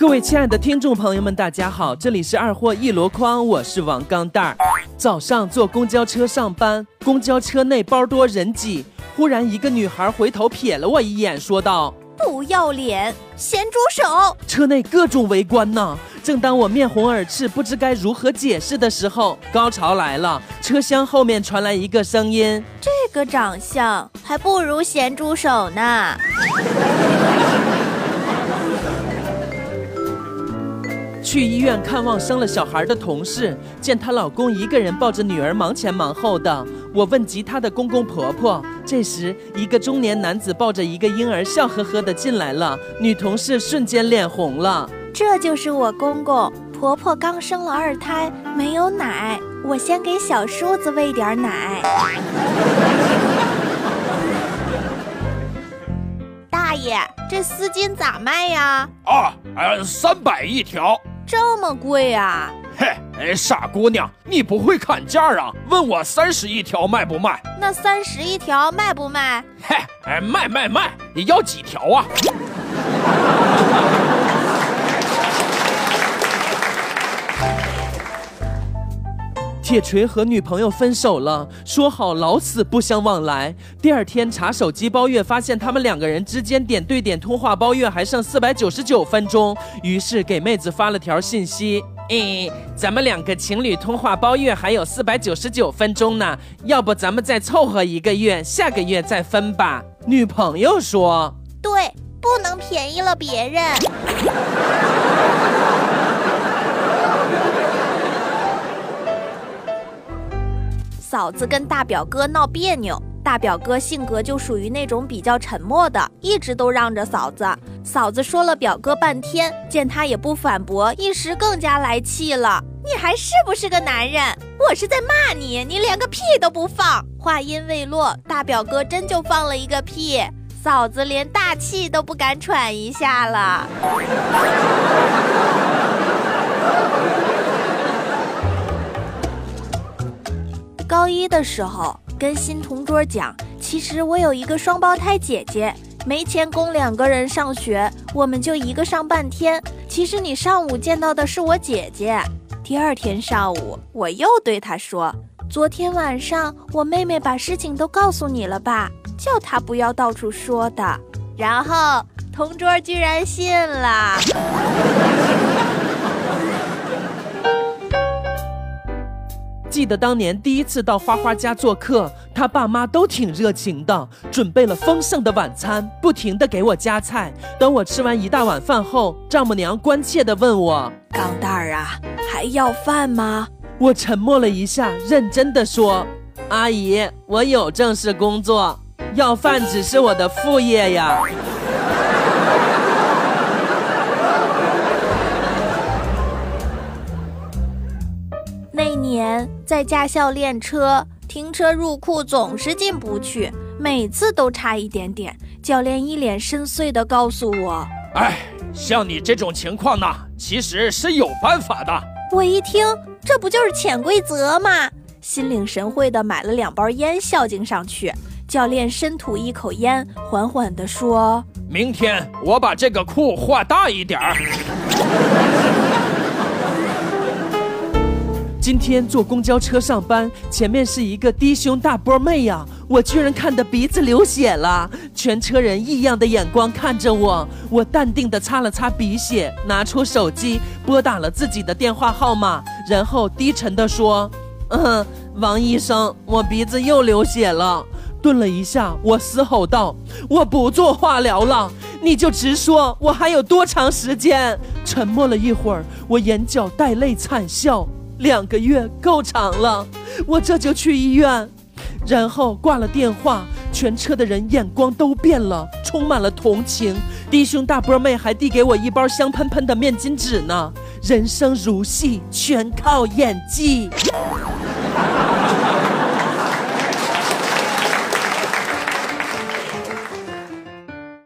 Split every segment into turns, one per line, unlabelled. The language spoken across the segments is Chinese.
各位亲爱的听众朋友们，大家好，这里是二货一箩筐，我是王钢蛋儿。早上坐公交车上班，公交车内包多人挤，忽然一个女孩回头瞥了我一眼，说道：“
不要脸，咸猪手！”
车内各种围观呢。正当我面红耳赤，不知该如何解释的时候，高潮来了。车厢后面传来一个声音：“
这个长相还不如咸猪手呢。”
去医院看望生了小孩的同事，见她老公一个人抱着女儿忙前忙后的。我问及她的公公婆婆，这时一个中年男子抱着一个婴儿，笑呵呵的进来了。女同事瞬间脸红了。
这就是我公公婆婆刚生了二胎，没有奶，我先给小叔子喂点奶。大爷，这丝巾咋卖呀？
啊，呃，三百一条。
这么贵啊！
嘿，傻姑娘，你不会砍价啊？问我三十一条卖不卖？
那三十一条卖不卖？
嘿，哎，卖卖卖！你要几条啊？
铁锤和女朋友分手了，说好老死不相往来。第二天查手机包月，发现他们两个人之间点对点通话包月还剩四百九十九分钟，于是给妹子发了条信息：诶，咱们两个情侣通话包月还有四百九十九分钟呢，要不咱们再凑合一个月，下个月再分吧。女朋友说：
对，不能便宜了别人。嫂子跟大表哥闹别扭，大表哥性格就属于那种比较沉默的，一直都让着嫂子。嫂子说了表哥半天，见他也不反驳，一时更加来气了。你还是不是个男人？我是在骂你，你连个屁都不放。话音未落，大表哥真就放了一个屁，嫂子连大气都不敢喘一下了。高一的时候，跟新同桌讲，其实我有一个双胞胎姐姐，没钱供两个人上学，我们就一个上半天。其实你上午见到的是我姐姐。第二天上午，我又对她说：“昨天晚上我妹妹把事情都告诉你了吧？叫她不要到处说的。”然后同桌居然信了。
记得当年第一次到花花家做客，他爸妈都挺热情的，准备了丰盛的晚餐，不停的给我夹菜。等我吃完一大碗饭后，丈母娘关切的问我：“
钢蛋儿啊，还要饭吗？”
我沉默了一下，认真的说：“阿姨，我有正式工作，要饭只是我的副业呀。”
在驾校练车，停车入库总是进不去，每次都差一点点。教练一脸深邃地告诉我：“
哎，像你这种情况呢，其实是有办法的。”
我一听，这不就是潜规则吗？心领神会地买了两包烟孝敬上去。教练深吐一口烟，缓缓地说：“
明天我把这个库画大一点儿。”
今天坐公交车上班，前面是一个低胸大波妹呀，我居然看得鼻子流血了。全车人异样的眼光看着我，我淡定地擦了擦鼻血，拿出手机拨打了自己的电话号码，然后低沉地说：“ 嗯，王医生，我鼻子又流血了。”顿了一下，我嘶吼道：“我不做化疗了，你就直说，我还有多长时间？”沉默了一会儿，我眼角带泪惨笑。两个月够长了，我这就去医院，然后挂了电话。全车的人眼光都变了，充满了同情。低胸大波妹还递给我一包香喷喷的面巾纸呢。人生如戏，全靠演技。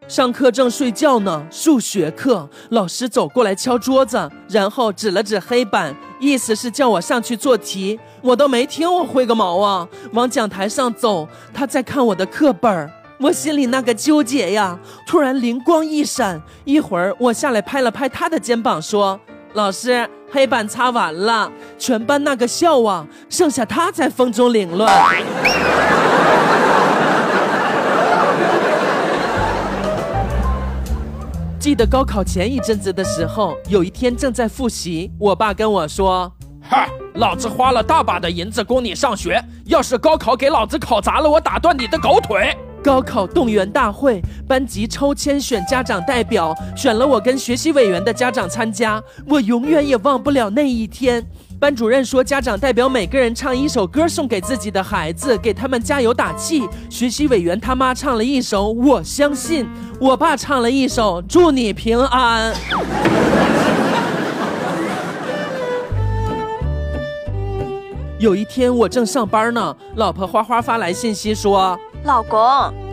上课正睡觉呢，数学课老师走过来敲桌子，然后指了指黑板，意思是叫我上去做题。我都没听，我会个毛啊！往讲台上走，他在看我的课本我心里那个纠结呀！突然灵光一闪，一会儿我下来拍了拍他的肩膀，说：“老师，黑板擦完了。”全班那个笑啊，剩下他在风中凌乱。记得高考前一阵子的时候，有一天正在复习，我爸跟我说：“
嗨，老子花了大把的银子供你上学，要是高考给老子考砸了，我打断你的狗腿！”
高考动员大会，班级抽签选家长代表，选了我跟学习委员的家长参加。我永远也忘不了那一天。班主任说，家长代表每个人唱一首歌送给自己的孩子，给他们加油打气。学习委员他妈唱了一首《我相信》，我爸唱了一首《祝你平安》。有一天我正上班呢，老婆花花发来信息说。
老公，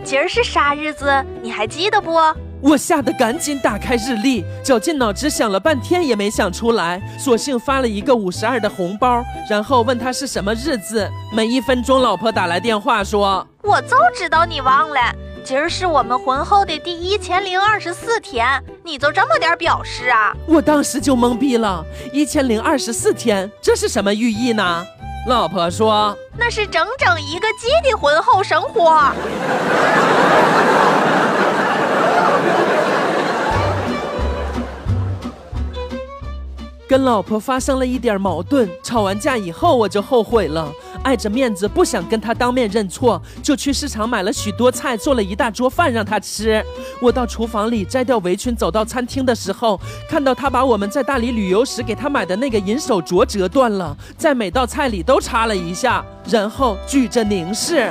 今儿是啥日子？你还记得不？
我吓得赶紧打开日历，绞尽脑汁想了半天也没想出来，索性发了一个五十二的红包，然后问他是什么日子。没一分钟，老婆打来电话说：“
我就知道你忘了，今儿是我们婚后的第一千零二十四天，你就这么点表示啊？”
我当时就懵逼了，一千零二十四天，这是什么寓意呢？老婆说：“
那是整整一个季的婚后生活。”
跟老婆发生了一点矛盾，吵完架以后我就后悔了，碍着面子不想跟他当面认错，就去市场买了许多菜，做了一大桌饭让他吃。我到厨房里摘掉围裙，走到餐厅的时候，看到他把我们在大理旅游时给他买的那个银手镯折断了，在每道菜里都插了一下，然后举着凝视。